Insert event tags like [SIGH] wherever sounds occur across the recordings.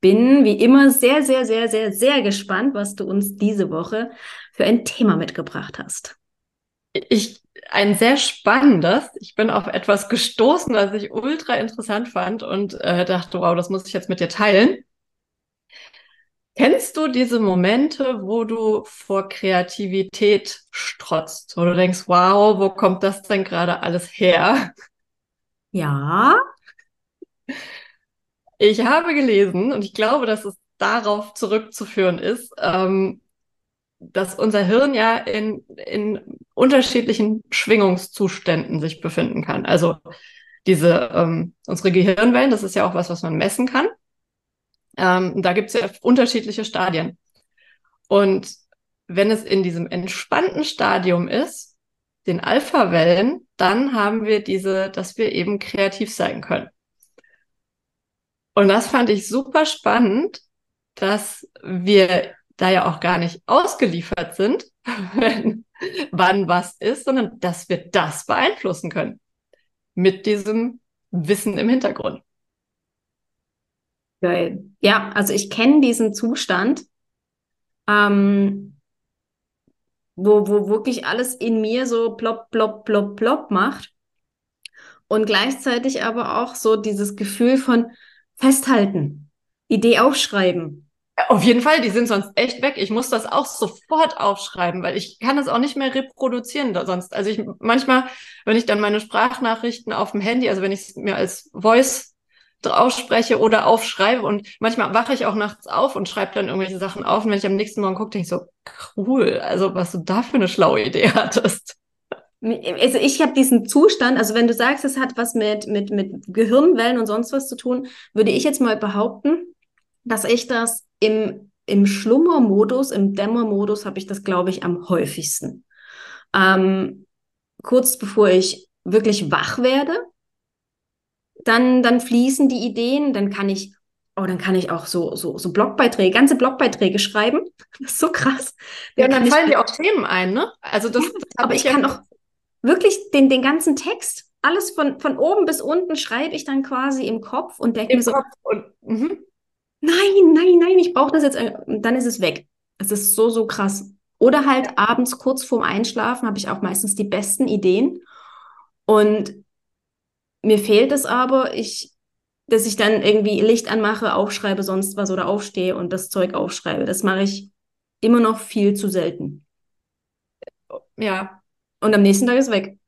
bin wie immer sehr, sehr, sehr, sehr, sehr gespannt, was du uns diese Woche für ein Thema mitgebracht hast. Ich ein sehr spannendes. Ich bin auf etwas gestoßen, was ich ultra interessant fand und äh, dachte, wow, das muss ich jetzt mit dir teilen. Kennst du diese Momente, wo du vor Kreativität strotzt, wo du denkst, wow, wo kommt das denn gerade alles her? Ja. Ich habe gelesen und ich glaube, dass es darauf zurückzuführen ist, ähm, dass unser Hirn ja in, in unterschiedlichen Schwingungszuständen sich befinden kann. Also diese ähm, unsere Gehirnwellen, das ist ja auch was, was man messen kann. Ähm, da gibt es ja unterschiedliche Stadien. Und wenn es in diesem entspannten Stadium ist, den Alpha-Wellen, dann haben wir diese, dass wir eben kreativ sein können. Und das fand ich super spannend, dass wir da ja auch gar nicht ausgeliefert sind, [LAUGHS] wann was ist, sondern dass wir das beeinflussen können. Mit diesem Wissen im Hintergrund. Geil. Ja, also ich kenne diesen Zustand, ähm, wo, wo wirklich alles in mir so plopp, plopp, plopp, plopp macht. Und gleichzeitig aber auch so dieses Gefühl von, festhalten, Idee aufschreiben. Auf jeden Fall, die sind sonst echt weg. Ich muss das auch sofort aufschreiben, weil ich kann das auch nicht mehr reproduzieren sonst. Also ich manchmal, wenn ich dann meine Sprachnachrichten auf dem Handy, also wenn ich es mir als Voice ausspreche oder aufschreibe und manchmal wache ich auch nachts auf und schreibe dann irgendwelche Sachen auf und wenn ich am nächsten Morgen gucke, denke ich so, cool, also was du da für eine schlaue Idee hattest. Also ich habe diesen Zustand, also wenn du sagst, es hat was mit, mit, mit Gehirnwellen und sonst was zu tun, würde ich jetzt mal behaupten, dass ich das im, im Schlummermodus, im Dämmermodus habe ich das, glaube ich, am häufigsten. Ähm, kurz bevor ich wirklich wach werde, dann, dann fließen die Ideen, dann kann ich, oh, dann kann ich auch so, so, so Blogbeiträge, ganze Blogbeiträge schreiben. [LAUGHS] Das ist so krass. Ja, dann, dann fallen dir auch Themen ein, ne? Also das, das aber ich kann auch wirklich den, den ganzen Text, alles von, von oben bis unten schreibe ich dann quasi im Kopf und denke mir so, und, mhm. nein, nein, nein, ich brauche das jetzt. Und dann ist es weg. Es ist so, so krass. Oder halt abends kurz vorm Einschlafen habe ich auch meistens die besten Ideen. Und mir fehlt es aber, ich, dass ich dann irgendwie Licht anmache, aufschreibe, sonst was oder aufstehe und das Zeug aufschreibe. Das mache ich immer noch viel zu selten. Ja, und am nächsten Tag ist weg.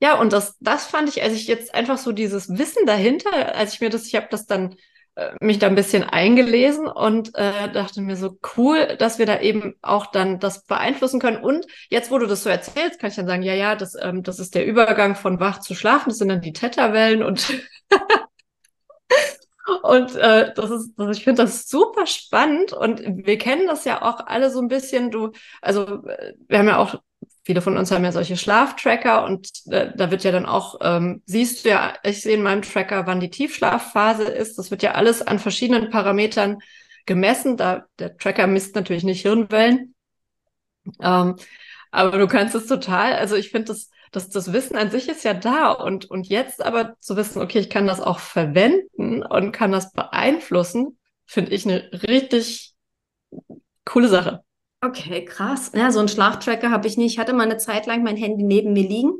Ja, und das, das fand ich, als ich jetzt einfach so dieses Wissen dahinter, als ich mir das, ich habe das dann äh, mich da ein bisschen eingelesen und äh, dachte mir so cool, dass wir da eben auch dann das beeinflussen können. Und jetzt, wo du das so erzählst, kann ich dann sagen, ja, ja, das, ähm, das ist der Übergang von wach zu schlafen, das sind dann die Theta-Wellen und [LAUGHS] Und äh, das ist, das, ich finde das super spannend und wir kennen das ja auch alle so ein bisschen. Du, also äh, wir haben ja auch viele von uns haben ja solche Schlaftracker und äh, da wird ja dann auch, ähm, siehst du ja, ich sehe in meinem Tracker, wann die Tiefschlafphase ist. Das wird ja alles an verschiedenen Parametern gemessen. Da der Tracker misst natürlich nicht Hirnwellen. Ähm, aber du kannst es total, also ich finde das, das, das Wissen an sich ist ja da und, und jetzt aber zu wissen, okay, ich kann das auch verwenden und kann das beeinflussen, finde ich eine richtig coole Sache. Okay, krass. Ja, so einen Schlaftracker habe ich nicht. Ich hatte mal eine Zeit lang mein Handy neben mir liegen,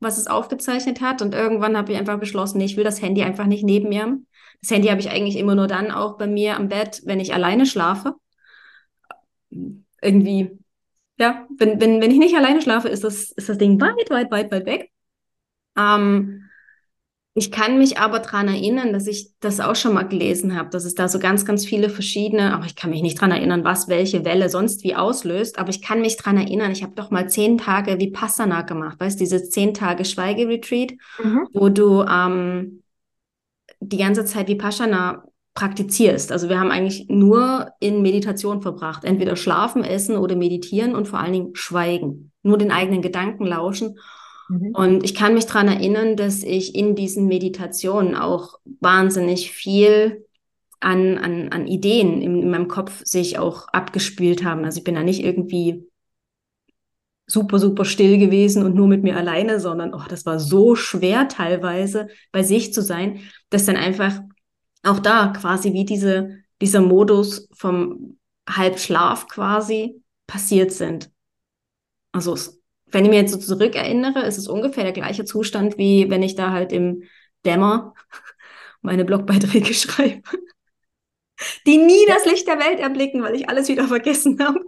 was es aufgezeichnet hat. Und irgendwann habe ich einfach beschlossen, ich will das Handy einfach nicht neben mir haben. Das Handy habe ich eigentlich immer nur dann auch bei mir am Bett, wenn ich alleine schlafe. Irgendwie, ja, wenn, wenn, wenn ich nicht alleine schlafe, ist das, ist das Ding weit, weit, weit, weit weg. Ähm, ich kann mich aber daran erinnern, dass ich das auch schon mal gelesen habe, dass es da so ganz, ganz viele verschiedene, aber ich kann mich nicht daran erinnern, was welche Welle sonst wie auslöst, aber ich kann mich daran erinnern, ich habe doch mal zehn Tage Vipassana gemacht, weißt du, dieses zehn Tage Schweigeretreat, mhm. wo du ähm, die ganze Zeit Vipassana praktizierst. Also wir haben eigentlich nur in Meditation verbracht. Entweder schlafen, essen oder meditieren und vor allen Dingen schweigen. Nur den eigenen Gedanken lauschen. Mhm. Und ich kann mich daran erinnern, dass ich in diesen Meditationen auch wahnsinnig viel an, an, an Ideen in, in meinem Kopf sich auch abgespielt haben. Also ich bin da nicht irgendwie super, super still gewesen und nur mit mir alleine, sondern oh, das war so schwer teilweise bei sich zu sein, dass dann einfach auch da quasi wie diese, dieser Modus vom Halbschlaf quasi passiert sind. Also wenn ich mir jetzt so zurückerinnere, ist es ungefähr der gleiche Zustand, wie wenn ich da halt im Dämmer [LAUGHS] meine Blogbeiträge [LAUGHS] schreibe, die nie das Licht der Welt erblicken, weil ich alles wieder vergessen habe.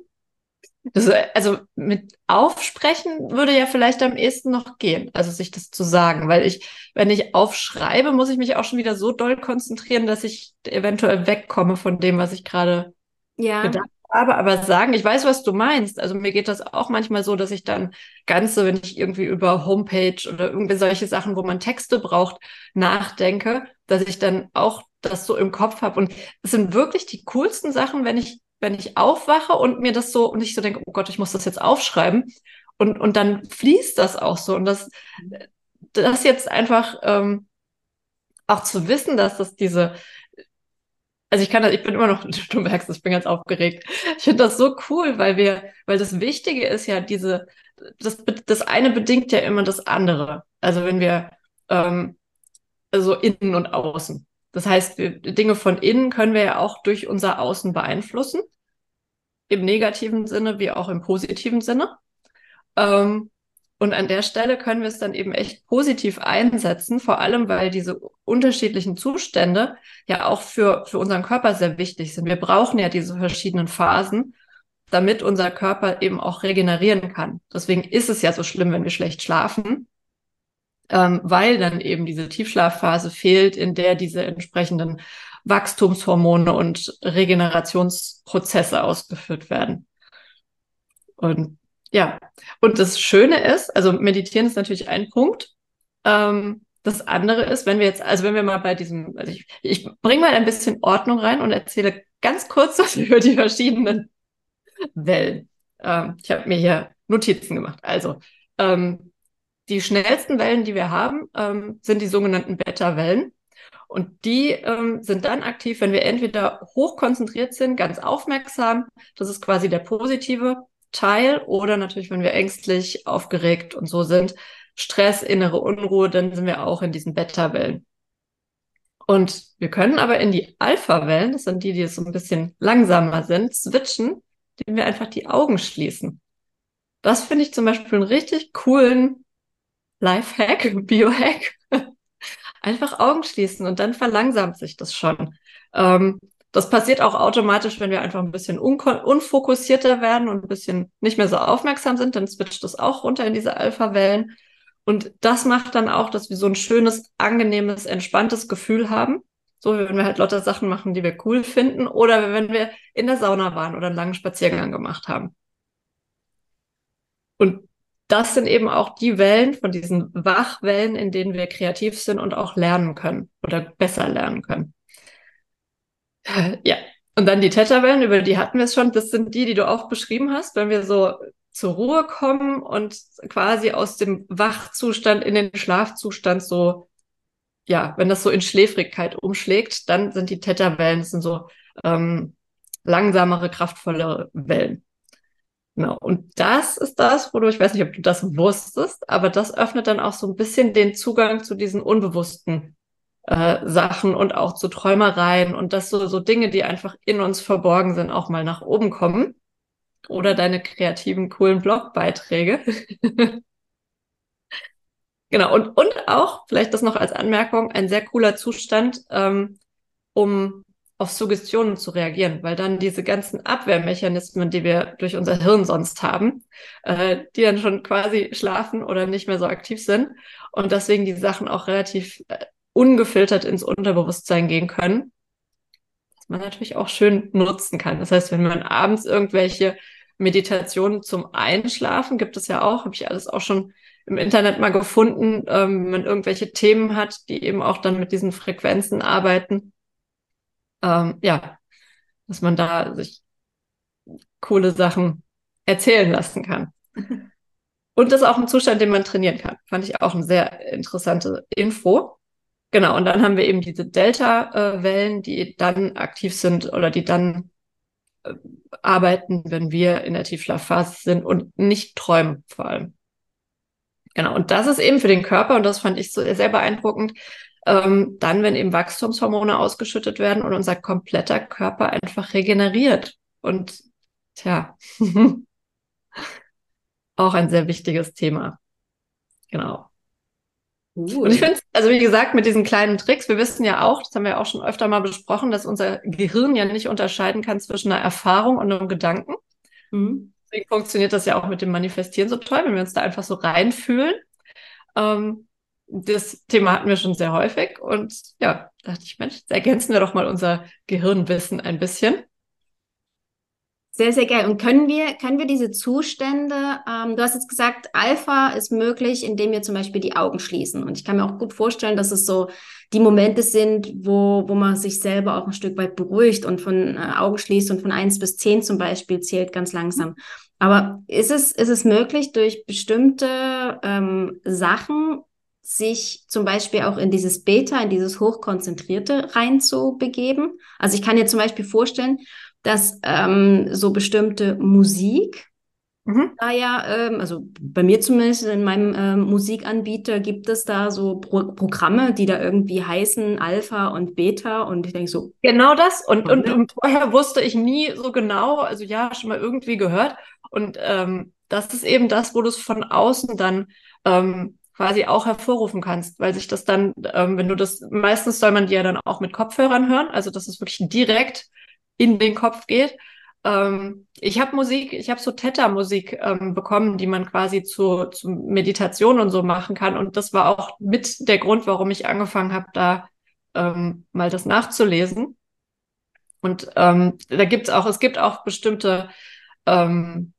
Das, also mit Aufsprechen würde ja vielleicht am ehesten noch gehen, also sich das zu sagen, weil ich, wenn ich aufschreibe, muss ich mich auch schon wieder so doll konzentrieren, dass ich eventuell wegkomme von dem, was ich gerade ja. gedacht habe. Aber sagen, ich weiß, was du meinst. Also mir geht das auch manchmal so, dass ich dann ganze, wenn ich irgendwie über Homepage oder irgendwie solche Sachen, wo man Texte braucht, nachdenke, dass ich dann auch das so im Kopf habe. Und es sind wirklich die coolsten Sachen, wenn ich wenn ich aufwache und mir das so und ich so denke, oh Gott, ich muss das jetzt aufschreiben und und dann fließt das auch so und das das jetzt einfach ähm, auch zu wissen, dass das diese also ich kann das, ich bin immer noch, [LAUGHS] du merkst, ich bin ganz aufgeregt. Ich finde das so cool, weil wir, weil das Wichtige ist ja diese, das, das eine bedingt ja immer das andere. Also wenn wir ähm, also innen und außen. Das heißt, wir, Dinge von innen können wir ja auch durch unser Außen beeinflussen. Im negativen Sinne wie auch im positiven Sinne. Ähm, und an der Stelle können wir es dann eben echt positiv einsetzen, vor allem weil diese unterschiedlichen Zustände ja auch für, für unseren Körper sehr wichtig sind. Wir brauchen ja diese verschiedenen Phasen, damit unser Körper eben auch regenerieren kann. Deswegen ist es ja so schlimm, wenn wir schlecht schlafen, ähm, weil dann eben diese Tiefschlafphase fehlt, in der diese entsprechenden Wachstumshormone und Regenerationsprozesse ausgeführt werden. Und ja, und das Schöne ist, also meditieren ist natürlich ein Punkt. Ähm, das andere ist, wenn wir jetzt, also wenn wir mal bei diesem, also ich, ich bringe mal ein bisschen Ordnung rein und erzähle ganz kurz [LAUGHS] was über die verschiedenen Wellen. Ähm, ich habe mir hier Notizen gemacht. Also ähm, die schnellsten Wellen, die wir haben, ähm, sind die sogenannten Beta-Wellen. Und die ähm, sind dann aktiv, wenn wir entweder hochkonzentriert sind, ganz aufmerksam, das ist quasi der positive Teil, oder natürlich, wenn wir ängstlich, aufgeregt und so sind, Stress, innere Unruhe, dann sind wir auch in diesen Beta-Wellen. Und wir können aber in die Alpha-Wellen, das sind die, die so ein bisschen langsamer sind, switchen, indem wir einfach die Augen schließen. Das finde ich zum Beispiel einen richtig coolen Lifehack, [LAUGHS] Biohack. Einfach Augen schließen und dann verlangsamt sich das schon. Ähm, das passiert auch automatisch, wenn wir einfach ein bisschen unfokussierter werden und ein bisschen nicht mehr so aufmerksam sind, dann switcht das auch runter in diese Alpha-Wellen. Und das macht dann auch, dass wir so ein schönes, angenehmes, entspanntes Gefühl haben. So, wie wenn wir halt lauter Sachen machen, die wir cool finden, oder wenn wir in der Sauna waren oder einen langen Spaziergang gemacht haben. Und das sind eben auch die Wellen von diesen Wachwellen, in denen wir kreativ sind und auch lernen können oder besser lernen können. Ja, und dann die Theta-Wellen, über die hatten wir es schon. Das sind die, die du auch beschrieben hast, wenn wir so zur Ruhe kommen und quasi aus dem Wachzustand in den Schlafzustand so, ja, wenn das so in Schläfrigkeit umschlägt, dann sind die Theta-Wellen, das sind so ähm, langsamere, kraftvolle Wellen. Genau. Und das ist das, wo du, ich weiß nicht, ob du das wusstest, aber das öffnet dann auch so ein bisschen den Zugang zu diesen unbewussten äh, Sachen und auch zu Träumereien und dass so, so Dinge, die einfach in uns verborgen sind, auch mal nach oben kommen. Oder deine kreativen, coolen Blogbeiträge. [LAUGHS] genau. Und, und auch, vielleicht das noch als Anmerkung, ein sehr cooler Zustand, ähm, um auf Suggestionen zu reagieren, weil dann diese ganzen Abwehrmechanismen, die wir durch unser Hirn sonst haben, äh, die dann schon quasi schlafen oder nicht mehr so aktiv sind und deswegen die Sachen auch relativ äh, ungefiltert ins Unterbewusstsein gehen können, was man natürlich auch schön nutzen kann. Das heißt, wenn man abends irgendwelche Meditationen zum Einschlafen, gibt es ja auch, habe ich alles auch schon im Internet mal gefunden, ähm, wenn man irgendwelche Themen hat, die eben auch dann mit diesen Frequenzen arbeiten, ähm, ja, dass man da sich coole Sachen erzählen lassen kann. [LAUGHS] Und das ist auch ein Zustand, den man trainieren kann. Fand ich auch eine sehr interessante Info. Genau, und dann haben wir eben diese Delta-Wellen, die dann aktiv sind oder die dann äh, arbeiten, wenn wir in der Tiefschlafphase sind und nicht träumen vor allem. Genau, und das ist eben für den Körper, und das fand ich so sehr beeindruckend, ähm, dann, wenn eben Wachstumshormone ausgeschüttet werden und unser kompletter Körper einfach regeneriert. Und tja, [LAUGHS] auch ein sehr wichtiges Thema. Genau. Cool. Und ich finde, also wie gesagt, mit diesen kleinen Tricks, wir wissen ja auch, das haben wir auch schon öfter mal besprochen, dass unser Gehirn ja nicht unterscheiden kann zwischen einer Erfahrung und einem Gedanken. Mhm. Deswegen funktioniert das ja auch mit dem Manifestieren so toll, wenn wir uns da einfach so reinfühlen. Ähm, das Thema hatten wir schon sehr häufig und ja, dachte ich, Mensch, ergänzen wir doch mal unser Gehirnwissen ein bisschen. Sehr, sehr geil. Und können wir, können wir diese Zustände, ähm, du hast jetzt gesagt, Alpha ist möglich, indem wir zum Beispiel die Augen schließen. Und ich kann mir auch gut vorstellen, dass es so die Momente sind, wo, wo man sich selber auch ein Stück weit beruhigt und von äh, Augen schließt und von eins bis zehn zum Beispiel zählt ganz langsam. Aber ist es, ist es möglich, durch bestimmte ähm, Sachen sich zum Beispiel auch in dieses Beta, in dieses Hochkonzentrierte reinzubegeben? Also ich kann mir zum Beispiel vorstellen, dass ähm, so bestimmte Musik, mhm. da ja, ähm, also bei mir zumindest in meinem ähm, Musikanbieter gibt es da so Pro Programme, die da irgendwie heißen Alpha und Beta und ich denke so. Genau das und, und, und vorher wusste ich nie so genau, also ja, schon mal irgendwie gehört und ähm, das ist eben das, wo du es von außen dann ähm, quasi auch hervorrufen kannst, weil sich das dann, ähm, wenn du das, meistens soll man die ja dann auch mit Kopfhörern hören, also dass es wirklich direkt in den Kopf geht. Ähm, ich habe Musik, ich habe so Theta-Musik ähm, bekommen, die man quasi zu, zu Meditation und so machen kann. Und das war auch mit der Grund, warum ich angefangen habe, da ähm, mal das nachzulesen. Und ähm, da gibt's auch, es gibt auch bestimmte, ähm,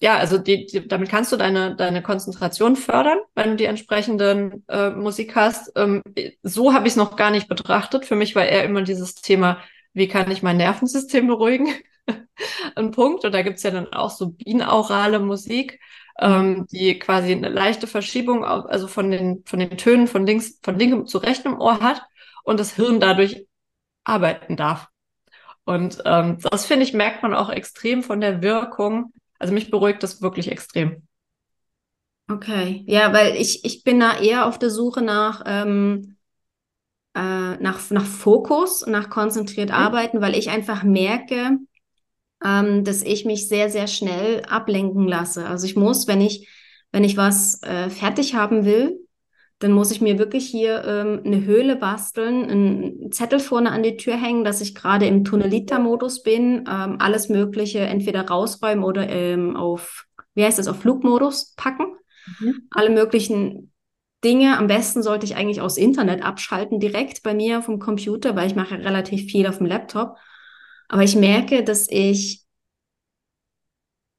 ja, also die, die, damit kannst du deine, deine Konzentration fördern, wenn du die entsprechenden äh, Musik hast. Ähm, so habe ich es noch gar nicht betrachtet. Für mich war eher immer dieses Thema, wie kann ich mein Nervensystem beruhigen? [LAUGHS] Ein Punkt. Und da gibt's ja dann auch so binaurale Musik, ähm, die quasi eine leichte Verschiebung, auf, also von den, von den Tönen von links, von linkem zu rechtem Ohr hat und das Hirn dadurch arbeiten darf. Und ähm, das finde ich, merkt man auch extrem von der Wirkung. Also mich beruhigt das wirklich extrem. Okay, ja, weil ich, ich bin da eher auf der Suche nach ähm, äh, nach, nach Fokus, nach konzentriert mhm. arbeiten, weil ich einfach merke, ähm, dass ich mich sehr, sehr schnell ablenken lasse. Also ich muss, wenn ich, wenn ich was äh, fertig haben will, dann muss ich mir wirklich hier ähm, eine Höhle basteln, einen Zettel vorne an die Tür hängen, dass ich gerade im Tunnelita-Modus bin, ähm, alles Mögliche entweder rausräumen oder ähm, auf, wie heißt das, auf Flugmodus packen. Mhm. Alle möglichen Dinge. Am besten sollte ich eigentlich aus Internet abschalten, direkt bei mir vom Computer, weil ich mache relativ viel auf dem Laptop. Aber ich merke, dass ich,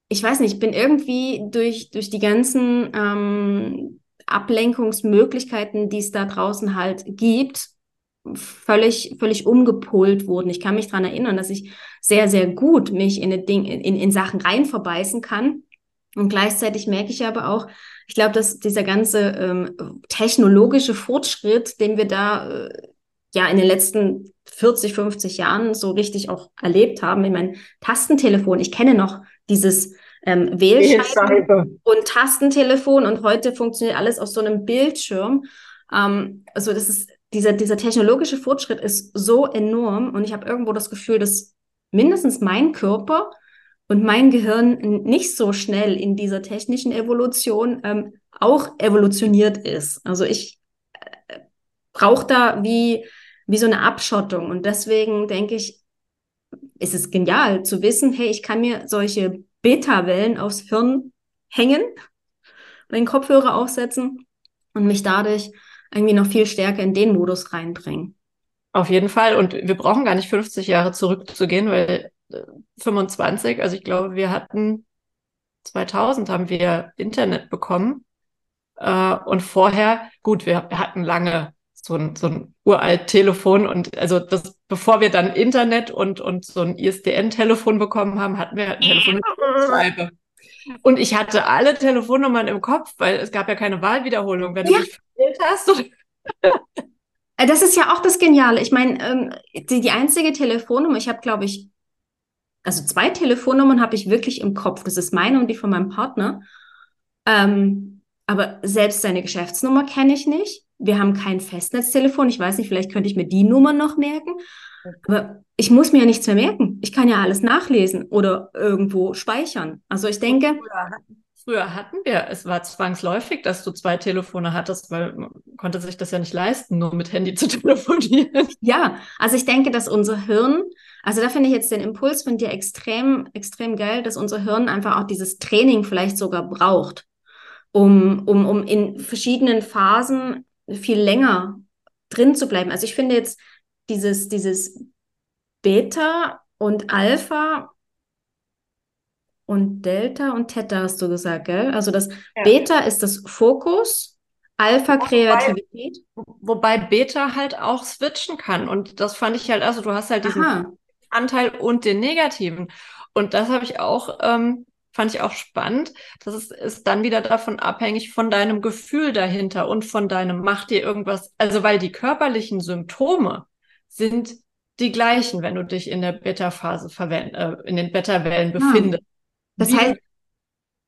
ich weiß nicht, ich bin irgendwie durch, durch die ganzen ähm, Ablenkungsmöglichkeiten, die es da draußen halt gibt, völlig, völlig umgepolt wurden. Ich kann mich daran erinnern, dass ich sehr, sehr gut mich in, Ding, in, in Sachen rein verbeißen kann. Und gleichzeitig merke ich aber auch, ich glaube, dass dieser ganze ähm, technologische Fortschritt, den wir da äh, ja in den letzten 40, 50 Jahren so richtig auch erlebt haben, ich meine, Tastentelefon, ich kenne noch dieses ähm, Wählscheibe und Tastentelefon und heute funktioniert alles auf so einem Bildschirm. Ähm, also das ist dieser, dieser technologische Fortschritt ist so enorm und ich habe irgendwo das Gefühl, dass mindestens mein Körper und mein Gehirn nicht so schnell in dieser technischen Evolution ähm, auch evolutioniert ist. Also ich äh, brauche da wie, wie so eine Abschottung. Und deswegen denke ich, ist es genial zu wissen, hey, ich kann mir solche Beta-Wellen aufs Hirn hängen, den Kopfhörer aufsetzen und mich dadurch irgendwie noch viel stärker in den Modus reinbringen. Auf jeden Fall. Und wir brauchen gar nicht 50 Jahre zurückzugehen, weil 25, also ich glaube, wir hatten 2000 haben wir Internet bekommen. Äh, und vorher, gut, wir, wir hatten lange so ein, so ein uralt Telefon und also das, bevor wir dann Internet und, und so ein ISDN-Telefon bekommen haben, hatten wir halt ein Telefon mit Scheibe. Und ich hatte alle Telefonnummern im Kopf, weil es gab ja keine Wahlwiederholung, wenn ja. du dich verwählt hast. [LAUGHS] Äh, das ist ja auch das Geniale. Ich meine, ähm, die, die einzige Telefonnummer, ich habe, glaube ich, also zwei Telefonnummern habe ich wirklich im Kopf. Das ist meine und die von meinem Partner. Ähm, aber selbst seine Geschäftsnummer kenne ich nicht. Wir haben kein Festnetztelefon. Ich weiß nicht, vielleicht könnte ich mir die Nummer noch merken. Aber ich muss mir ja nichts mehr merken. Ich kann ja alles nachlesen oder irgendwo speichern. Also ich denke. Früher hatten wir, es war zwangsläufig, dass du zwei Telefone hattest, weil man konnte sich das ja nicht leisten, nur mit Handy zu [LAUGHS] telefonieren. Ja, also ich denke, dass unser Hirn, also da finde ich jetzt den Impuls von dir extrem, extrem geil, dass unser Hirn einfach auch dieses Training vielleicht sogar braucht, um, um, um in verschiedenen Phasen viel länger drin zu bleiben. Also ich finde jetzt dieses, dieses Beta und Alpha und Delta und Theta hast du gesagt, gell? Also das ja. Beta ist das Fokus, Alpha Kreativität. Wobei, wobei, Beta halt auch switchen kann. Und das fand ich halt, also du hast halt diesen Aha. Anteil und den negativen. Und das habe ich auch, ähm, fand ich auch spannend. Das ist, ist dann wieder davon abhängig von deinem Gefühl dahinter und von deinem, macht dir irgendwas, also weil die körperlichen Symptome sind die gleichen, wenn du dich in der Beta-Phase verwend, äh, in den Beta-Wellen ah. befindest. Das heißt,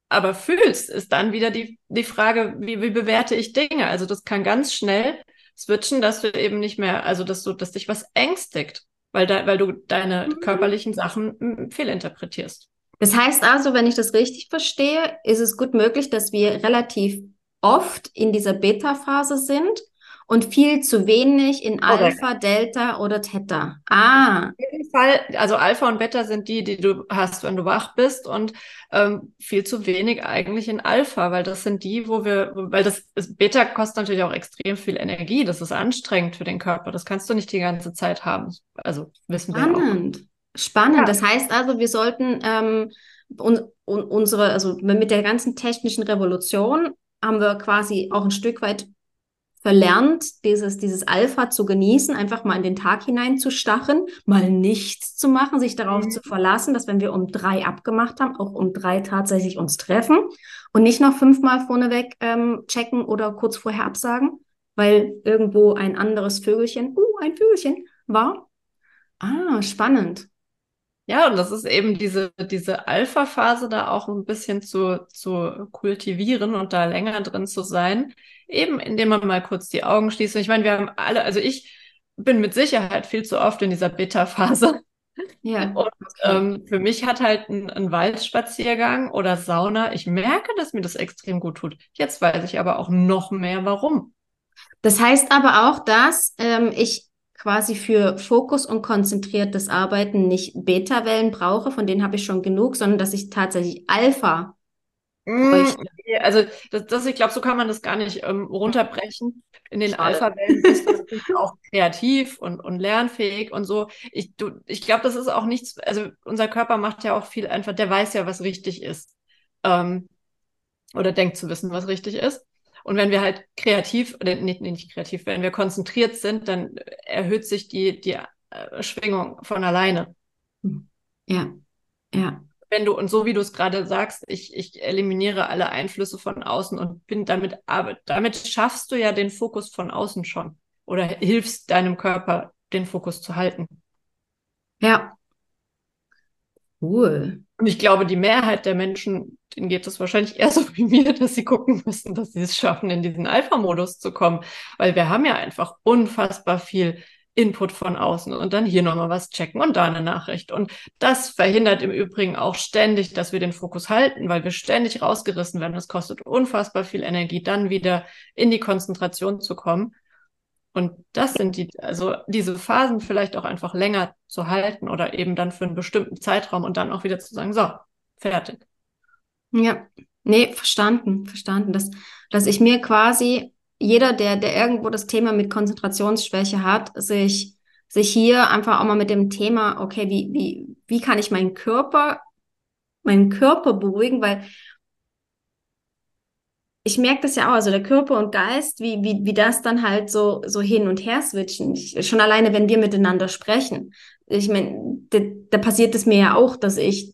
aber fühlst, ist dann wieder die, die Frage, wie, wie bewerte ich Dinge? Also das kann ganz schnell switchen, dass du eben nicht mehr, also dass du, dass dich was ängstigt, weil, da, weil du deine mhm. körperlichen Sachen hm, fehlinterpretierst. Das heißt also, wenn ich das richtig verstehe, ist es gut möglich, dass wir relativ oft in dieser Beta-Phase sind und viel zu wenig in Alpha, Delta oder Theta. Ah. Auf jeden Fall, also Alpha und Beta sind die, die du hast, wenn du wach bist und ähm, viel zu wenig eigentlich in Alpha, weil das sind die, wo wir, weil das ist, Beta kostet natürlich auch extrem viel Energie, das ist anstrengend für den Körper, das kannst du nicht die ganze Zeit haben. Also wissen Spannend. wir Spannend. Spannend. Ja. Das heißt also, wir sollten ähm, un, un, unsere, also mit der ganzen technischen Revolution haben wir quasi auch ein Stück weit verlernt, dieses, dieses Alpha zu genießen, einfach mal in den Tag hinein zu stachen, mal nichts zu machen, sich darauf mhm. zu verlassen, dass wenn wir um drei abgemacht haben, auch um drei tatsächlich uns treffen und nicht noch fünfmal vorneweg ähm, checken oder kurz vorher absagen, weil irgendwo ein anderes Vögelchen, uh, ein Vögelchen war. Ah, spannend. Ja, und das ist eben diese, diese Alpha-Phase da auch ein bisschen zu, zu kultivieren und da länger drin zu sein. Eben indem man mal kurz die Augen schließt. Und ich meine, wir haben alle, also ich bin mit Sicherheit viel zu oft in dieser Beta-Phase. Ja. [LAUGHS] Und ähm, für mich hat halt ein, ein Waldspaziergang oder Sauna, ich merke, dass mir das extrem gut tut. Jetzt weiß ich aber auch noch mehr, warum. Das heißt aber auch, dass ähm, ich quasi für Fokus und konzentriertes Arbeiten nicht Beta-Wellen brauche, von denen habe ich schon genug, sondern dass ich tatsächlich Alpha mm, bräuchte. Also das, das ich glaube, so kann man das gar nicht ähm, runterbrechen. In den Alpha-Wellen bist du natürlich auch kreativ und, und lernfähig und so. Ich, ich glaube, das ist auch nichts, also unser Körper macht ja auch viel einfach, der weiß ja, was richtig ist. Ähm, oder denkt zu wissen, was richtig ist. Und wenn wir halt kreativ, oder nicht, nicht kreativ, wenn wir konzentriert sind, dann erhöht sich die, die äh, Schwingung von alleine. Ja, ja. Wenn du, und so wie du es gerade sagst, ich, ich eliminiere alle Einflüsse von außen und bin damit, aber damit schaffst du ja den Fokus von außen schon. Oder hilfst deinem Körper, den Fokus zu halten. Ja. Cool. Und ich glaube, die Mehrheit der Menschen, denen geht es wahrscheinlich eher so wie mir, [LAUGHS] dass sie gucken müssen, dass sie es schaffen, in diesen Alpha-Modus zu kommen. Weil wir haben ja einfach unfassbar viel Input von außen und dann hier nochmal was checken und da eine Nachricht. Und das verhindert im Übrigen auch ständig, dass wir den Fokus halten, weil wir ständig rausgerissen werden. Es kostet unfassbar viel Energie, dann wieder in die Konzentration zu kommen. Und das sind die, also diese Phasen vielleicht auch einfach länger zu halten oder eben dann für einen bestimmten Zeitraum und dann auch wieder zu sagen, so, fertig. Ja, nee, verstanden, verstanden. Dass, dass ich mir quasi, jeder, der, der irgendwo das Thema mit Konzentrationsschwäche hat, sich, sich hier einfach auch mal mit dem Thema, okay, wie, wie, wie kann ich meinen Körper, meinen Körper beruhigen, weil ich merke das ja auch, also der Körper und Geist, wie, wie, wie das dann halt so, so hin und her switchen. Ich, schon alleine, wenn wir miteinander sprechen. Ich meine, da, passiert es mir ja auch, dass ich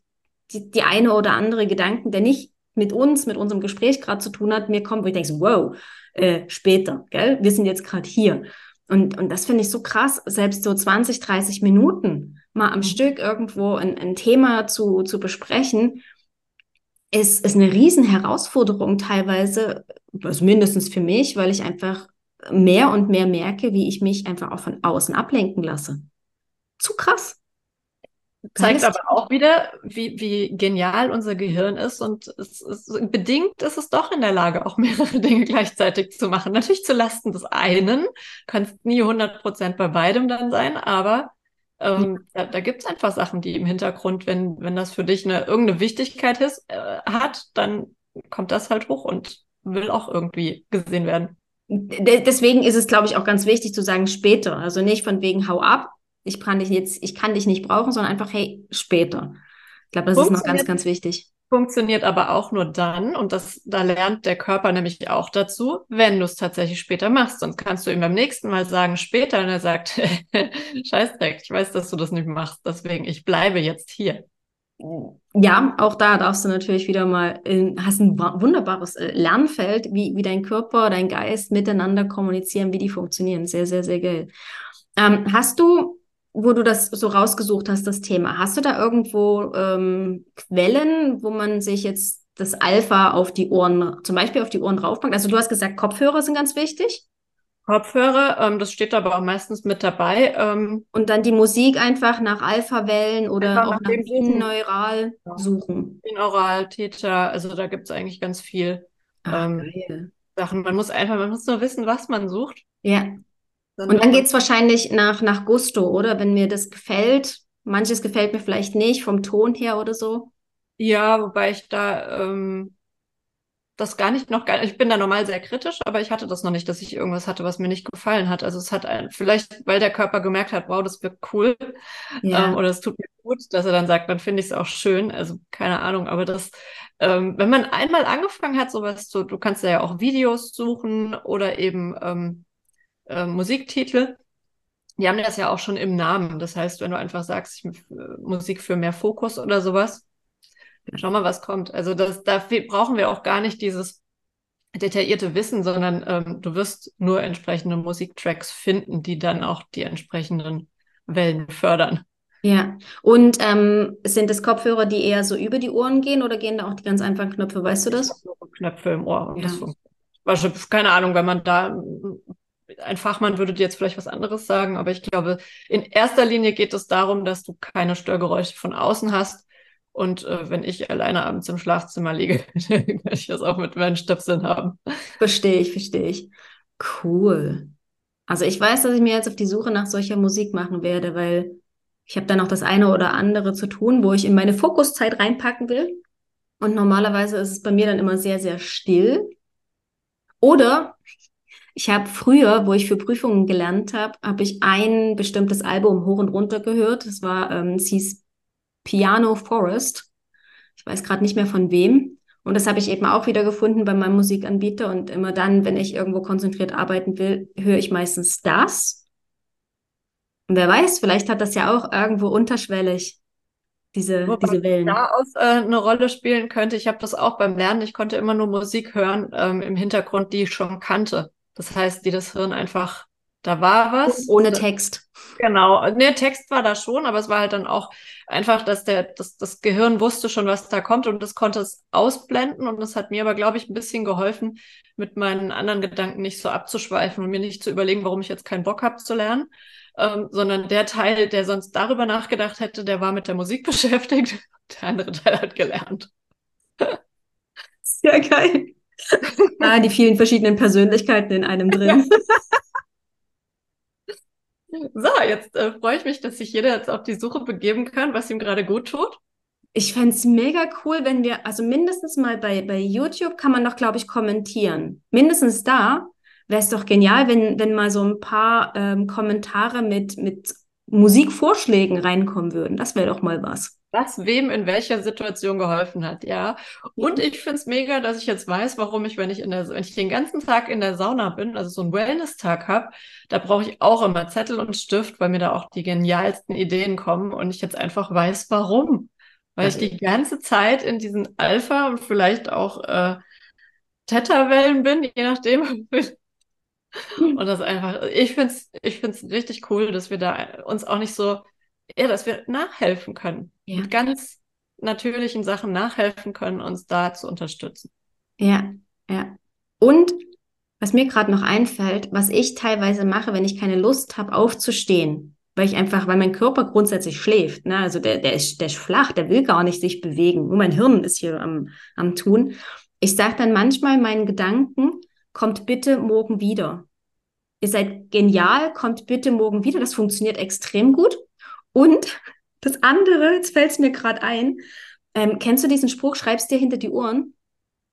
die, die eine oder andere Gedanken, der nicht mit uns, mit unserem Gespräch gerade zu tun hat, mir kommt, wo ich denke, so, wow, äh, später, gell? Wir sind jetzt gerade hier. Und, und das finde ich so krass, selbst so 20, 30 Minuten mal am mhm. Stück irgendwo ein, ein Thema zu, zu besprechen, ist, ist eine riesen Herausforderung teilweise, also mindestens für mich, weil ich einfach mehr und mehr merke, wie ich mich einfach auch von außen ablenken lasse. Zu krass. Zeigt aber auch wieder, wie, wie genial unser Gehirn ist und es, es, bedingt ist es doch in der Lage, auch mehrere [LAUGHS] Dinge gleichzeitig zu machen. Natürlich zu Lasten des einen, kannst nie 100 Prozent bei beidem dann sein, aber ähm, da, da gibt es einfach Sachen, die im Hintergrund, wenn, wenn das für dich eine irgendeine Wichtigkeit ist, äh, hat, dann kommt das halt hoch und will auch irgendwie gesehen werden. Deswegen ist es, glaube ich, auch ganz wichtig zu sagen, später. Also nicht von wegen hau ab, ich kann dich jetzt, ich kann dich nicht brauchen, sondern einfach, hey, später. Ich glaube, das ist noch ganz, ganz wichtig. Funktioniert aber auch nur dann, und das, da lernt der Körper nämlich auch dazu, wenn du es tatsächlich später machst. Sonst kannst du ihm beim nächsten Mal sagen, später, und er sagt, [LAUGHS] Scheißdreck, ich weiß, dass du das nicht machst, deswegen, ich bleibe jetzt hier. Ja, auch da darfst du natürlich wieder mal, in, hast ein wunderbares äh, Lernfeld, wie, wie dein Körper, dein Geist miteinander kommunizieren, wie die funktionieren. Sehr, sehr, sehr geil. Ähm, hast du wo du das so rausgesucht hast, das Thema. Hast du da irgendwo ähm, Quellen, wo man sich jetzt das Alpha auf die Ohren, zum Beispiel auf die Ohren draufpackt? Also du hast gesagt, Kopfhörer sind ganz wichtig. Kopfhörer, ähm, das steht aber auch meistens mit dabei. Ähm, und dann die Musik einfach nach Alpha-Wellen oder auch nach, ja. suchen. Binaural, Theta, also da gibt es eigentlich ganz viel ah, ähm, Sachen. Man muss einfach, man muss nur wissen, was man sucht. Ja. Und dann geht es wahrscheinlich nach, nach Gusto, oder? Wenn mir das gefällt. Manches gefällt mir vielleicht nicht, vom Ton her oder so. Ja, wobei ich da ähm, das gar nicht noch gar ich bin da normal sehr kritisch, aber ich hatte das noch nicht, dass ich irgendwas hatte, was mir nicht gefallen hat. Also es hat ein, vielleicht, weil der Körper gemerkt hat, wow, das wird cool ja. ähm, oder es tut mir gut, dass er dann sagt, dann finde ich es auch schön. Also keine Ahnung, aber das, ähm, wenn man einmal angefangen hat, sowas zu, du kannst ja auch Videos suchen oder eben ähm, äh, Musiktitel. Die haben das ja auch schon im Namen. Das heißt, wenn du einfach sagst, ich, äh, Musik für mehr Fokus oder sowas, schau mal, was kommt. Also das, dafür brauchen wir auch gar nicht dieses detaillierte Wissen, sondern ähm, du wirst nur entsprechende Musiktracks finden, die dann auch die entsprechenden Wellen fördern. Ja, und ähm, sind es Kopfhörer, die eher so über die Ohren gehen oder gehen da auch die ganz einfachen Knöpfe, weißt du das? Knöpfe im Ohr ja. das funktioniert. Keine Ahnung, wenn man da ein Fachmann würde dir jetzt vielleicht was anderes sagen, aber ich glaube, in erster Linie geht es darum, dass du keine Störgeräusche von außen hast. Und äh, wenn ich alleine abends im Schlafzimmer liege, [LAUGHS] werde ich das auch mit meinen Stöpseln haben. Verstehe ich, verstehe ich. Cool. Also ich weiß, dass ich mir jetzt auf die Suche nach solcher Musik machen werde, weil ich habe da noch das eine oder andere zu tun, wo ich in meine Fokuszeit reinpacken will. Und normalerweise ist es bei mir dann immer sehr, sehr still. Oder ich habe früher, wo ich für Prüfungen gelernt habe, habe ich ein bestimmtes Album hoch und runter gehört. Das war, ähm, es hieß Piano Forest. Ich weiß gerade nicht mehr von wem. Und das habe ich eben auch wieder gefunden bei meinem Musikanbieter. Und immer dann, wenn ich irgendwo konzentriert arbeiten will, höre ich meistens das. Und wer weiß, vielleicht hat das ja auch irgendwo unterschwellig diese, Wobei diese Wellen. Da aus äh, eine Rolle spielen könnte. Ich habe das auch beim Lernen. Ich konnte immer nur Musik hören ähm, im Hintergrund, die ich schon kannte. Das heißt, die das Hirn einfach, da war was. Ohne Text. Genau. Ne, Text war da schon, aber es war halt dann auch einfach, dass der, dass das Gehirn wusste schon, was da kommt und das konnte es ausblenden. Und das hat mir aber, glaube ich, ein bisschen geholfen, mit meinen anderen Gedanken nicht so abzuschweifen und mir nicht zu überlegen, warum ich jetzt keinen Bock habe zu lernen. Ähm, sondern der Teil, der sonst darüber nachgedacht hätte, der war mit der Musik [LAUGHS] beschäftigt. Der andere Teil hat gelernt. Sehr geil ah, die vielen verschiedenen Persönlichkeiten in einem drin. [LAUGHS] so, jetzt äh, freue ich mich, dass sich jeder jetzt auf die Suche begeben kann, was ihm gerade gut tut. Ich fände es mega cool, wenn wir, also mindestens mal bei, bei YouTube kann man doch, glaube ich, kommentieren. Mindestens da wäre es doch genial, wenn, wenn mal so ein paar ähm, Kommentare mit, mit Musikvorschlägen reinkommen würden. Das wäre doch mal was. Was wem in welcher Situation geholfen hat, ja. Und ich finde es mega, dass ich jetzt weiß, warum ich, wenn ich in der, wenn ich den ganzen Tag in der Sauna bin, also so einen Wellness-Tag habe, da brauche ich auch immer Zettel und Stift, weil mir da auch die genialsten Ideen kommen und ich jetzt einfach weiß, warum. Weil ich die ganze Zeit in diesen Alpha und vielleicht auch äh, Theta-Wellen bin, je nachdem. und das einfach, ich finde es ich find's richtig cool, dass wir da uns auch nicht so ja, dass wir nachhelfen können. Ja. Mit ganz natürlichen Sachen nachhelfen können, uns da zu unterstützen. Ja, ja. Und was mir gerade noch einfällt, was ich teilweise mache, wenn ich keine Lust habe, aufzustehen, weil ich einfach, weil mein Körper grundsätzlich schläft, ne? also der, der, ist, der ist flach, der will gar nicht sich bewegen, nur mein Hirn ist hier am, am tun. Ich sage dann manchmal meinen Gedanken, kommt bitte morgen wieder. Ihr seid genial, kommt bitte morgen wieder. Das funktioniert extrem gut. Und das andere, jetzt fällt es mir gerade ein, ähm, kennst du diesen Spruch, schreibst dir hinter die Ohren?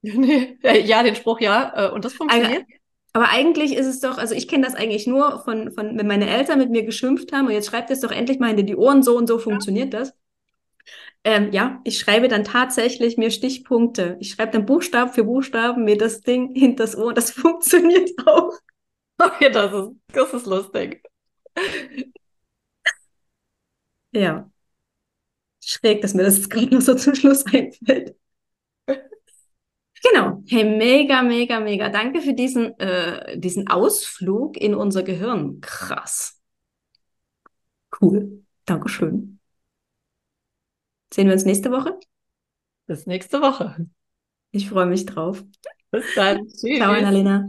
Nee. [LAUGHS] Ja, den Spruch ja. Äh, und das funktioniert? Aber, aber eigentlich ist es doch, also ich kenne das eigentlich nur von, von, wenn meine Eltern mit mir geschimpft haben und jetzt schreibt es doch endlich mal hinter die Ohren, so und so funktioniert ja. das. Ähm, ja, ich schreibe dann tatsächlich mir Stichpunkte. Ich schreibe dann Buchstaben für Buchstaben mir das Ding hinter das Ohr. Das [LAUGHS] funktioniert auch. [LAUGHS] Okay, das ist, das ist lustig. Ja. Schräg, dass mir das jetzt gerade noch so zum Schluss [LAUGHS] einfällt. Genau. Hey, mega, mega, mega. Danke für diesen, äh, diesen Ausflug in unser Gehirn. Krass. Cool. Dankeschön. Sehen wir uns nächste Woche? Bis nächste Woche. Ich freue mich drauf. Bis dann. Tschüss. Ciao, Annalena.